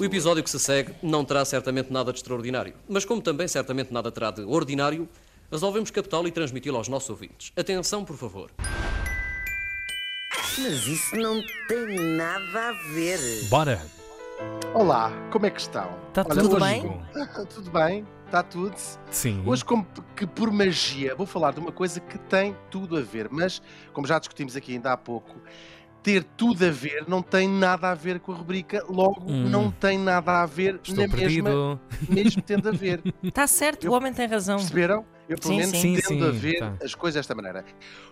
O episódio que se segue não terá certamente nada de extraordinário, mas como também certamente nada terá de ordinário, resolvemos captá-lo e transmiti-lo aos nossos ouvintes. Atenção, por favor. Mas isso não tem nada a ver. Bora! Olá, como é que estão? Está Olha, tudo hoje- bem? Tudo bem? Está tudo? Sim. Hoje, como que por magia, vou falar de uma coisa que tem tudo a ver, mas, como já discutimos aqui ainda há pouco, ter tudo a ver não tem nada a ver com a rubrica, logo Hum. não tem nada a ver Estou na mesma, perdido. mesmo tendo a ver. Está certo, Eu- o homem tem razão. Perceberam? Eu, pelo Sim, menos, sim. tendo Sim, a ver tá. as coisas desta maneira.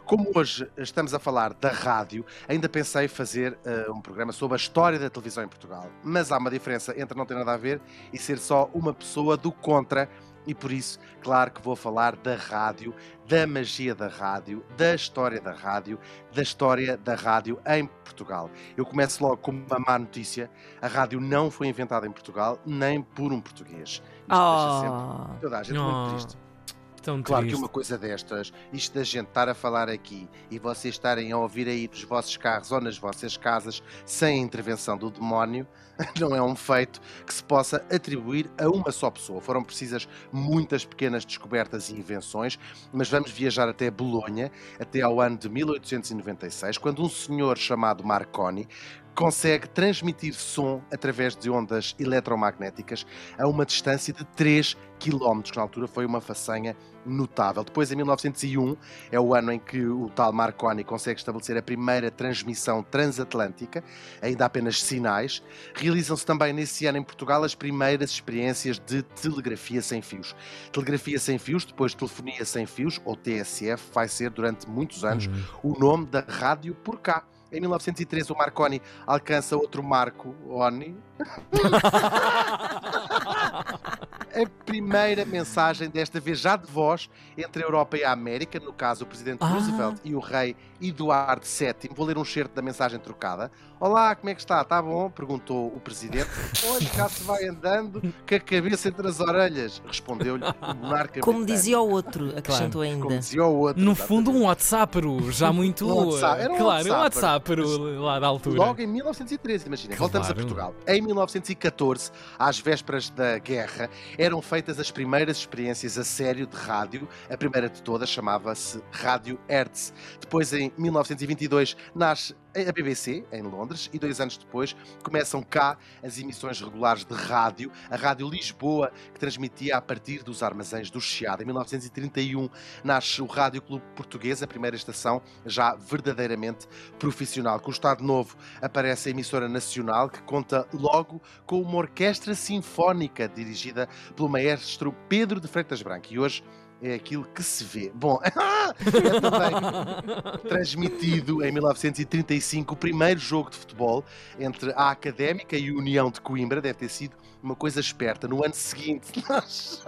Como hoje estamos a falar da rádio, ainda pensei fazer eh, um programa sobre a história da televisão em Portugal. Mas há uma diferença entre não ter nada a ver e ser só uma pessoa do contra. E por isso, claro que vou falar da rádio, da magia da rádio, da história da rádio, da história da rádio em Portugal. Eu começo logo com uma má notícia: a rádio não foi inventada em Portugal, nem por um português. Isto deixa sempre Oh, toda a gente Oh, muito triste. Tão Claro que triste. uma coisa destas, isto da gente estar a falar aqui e vocês estarem a ouvir aí dos vossos carros ou nas vossas casas sem a intervenção do demónio, não é um feito que se possa atribuir a uma só pessoa. Foram precisas muitas pequenas descobertas e invenções, mas vamos viajar até Bolonha, até ao ano de 1896, quando um senhor chamado Marconi consegue transmitir som através de ondas eletromagnéticas a uma distância de 3 km, que na altura foi uma façanha notável. Depois, em 1901, é o ano em que o tal Marconi consegue estabelecer a primeira transmissão transatlântica, ainda apenas sinais. Realizam-se também nesse ano em Portugal as primeiras experiências de telegrafia sem fios. Telegrafia sem fios, depois telefonia sem fios, ou TSF, vai ser durante muitos anos Hum. o nome da rádio por cá. Em 1913, o Marconi alcança outro Marco Oni. a primeira mensagem, desta vez já de voz, entre a Europa e a América, no caso o presidente Ah. Roosevelt e o rei Eduardo VII. Vou ler um certo da mensagem trocada. Olá, como é que está? Está bom? Perguntou o presidente. Olha, cá se vai andando com a cabeça entre as orelhas, respondeu-lhe o monarca como britânico. dizia o outro, acrescentou Como ainda. dizia o outro. No fundo, um WhatsAppero, já muito. Um WhatsApp, era um claro, um. WhatsAppero lá da altura. Logo em 1913, imagina. Voltamos a Claro. Portugal. Em 1914, às vésperas da guerra, eram feitas as primeiras experiências a sério de rádio. A primeira de todas chamava-se Rádio Hertz. Depois, em 1922, nasce a BBC, em Londres, e dois anos depois começam cá as emissões regulares de rádio, a Rádio Lisboa, que transmitia a partir dos armazéns do Chiado. Em 1931 nasce o Rádio Clube Português, a primeira estação já verdadeiramente profissional. Com o Estado Novo aparece a emissora nacional, que conta logo com uma orquestra sinfónica dirigida pelo maestro Pedro de Freitas Branco. E hoje é aquilo que se vê. Bom, é também transmitido em 1935 o primeiro jogo de futebol entre a Académica e a União de Coimbra. Deve ter sido uma coisa esperta. No ano seguinte, nós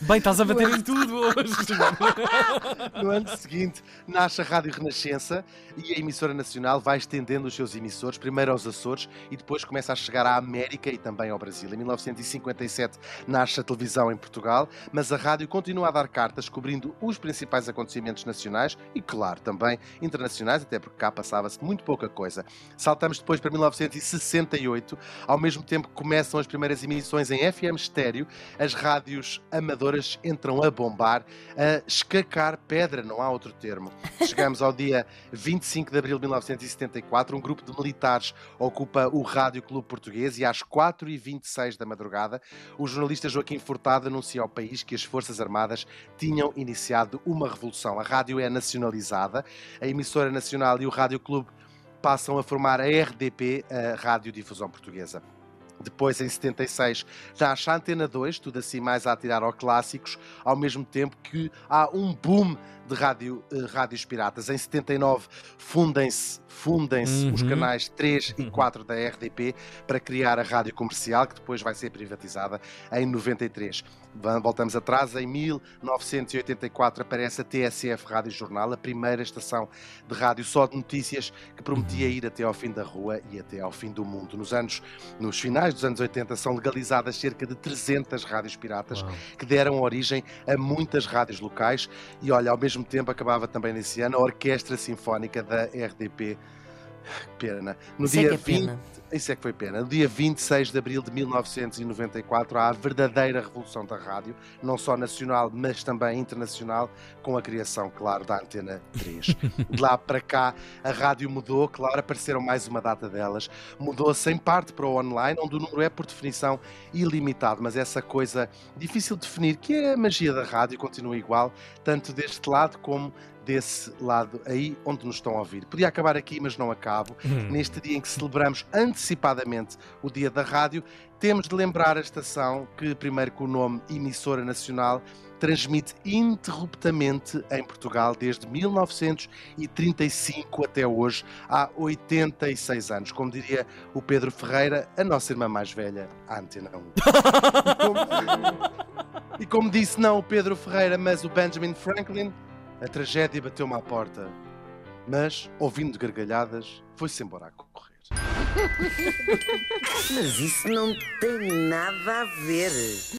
Bem, estás a bater em tudo hoje. No ano seguinte, nasce a Rádio Renascença e a emissora nacional vai estendendo os seus emissores, primeiro aos Açores e depois começa a chegar à América e também ao Brasil. Em 1957 nasce a televisão em Portugal, mas a rádio continua a dar cartas cobrindo os principais acontecimentos nacionais e, claro, também internacionais, até porque cá passava-se muito pouca coisa. Saltamos depois para 1968, ao mesmo tempo que começam as primeiras emissões em FM estéreo, as rádios amadoras entram a bombar, a escacar pedra, não há outro termo. Chegamos ao dia 25 de abril de 1974, um grupo de militares ocupa o Rádio Clube Português e às 4h26 da madrugada, o jornalista Joaquim Furtado anuncia ao país que as Forças Armadas tinham iniciado uma revolução. A rádio é nacionalizada, a emissora nacional e o Rádio Clube passam a formar a RDP, a Radiodifusão Portuguesa. Depois, em 76, nasce a Antena 2, tudo assim mais a atirar ao clássicos, ao mesmo tempo que há um boom de rádio, eh, rádios piratas. Em 79, fundem-se fundem-se os Uhum. canais 3 e Uhum. 4 da RDP para criar a rádio comercial, que depois vai ser privatizada em 93. Va- Voltamos atrás, em 1984 aparece a TSF Rádio Jornal, a primeira estação de rádio só de notícias que prometia ir até ao fim da rua e até ao fim do mundo. Nos anos, nos finais dos anos 80 são legalizadas cerca de 300 rádios piratas Uau. que deram origem a muitas rádios locais e olha, ao mesmo tempo acabava também nesse ano a Orquestra Sinfónica da RDP. Pena. No Isso é dia que é 20 pena. Isso é que foi pena. No dia 26 de abril de 1994 há a verdadeira revolução da rádio, não só nacional, mas também internacional, com a criação, claro, da Antena 3. De lá para cá, a rádio mudou, claro, apareceram mais uma data delas. Mudou-se em parte para o online, onde o número é, por definição, ilimitado, mas essa coisa difícil de definir, que é a magia da rádio, continua igual, tanto deste lado como desse lado aí onde nos estão a ouvir. Podia acabar aqui, mas não acabo. Neste dia em que celebramos antecipadamente o Dia da Rádio, temos de lembrar a estação que, primeiro com o nome Emissora Nacional, transmite interruptamente em Portugal desde 1935 até hoje, há 86 anos. Como diria o Pedro Ferreira, a nossa irmã mais velha, a Antena 1. E como, disse não o Pedro Ferreira, mas o Benjamin Franklin, a tragédia bateu-me à porta. Mas, ouvindo gargalhadas, foi-se embora. Mas isso não tem nada a ver.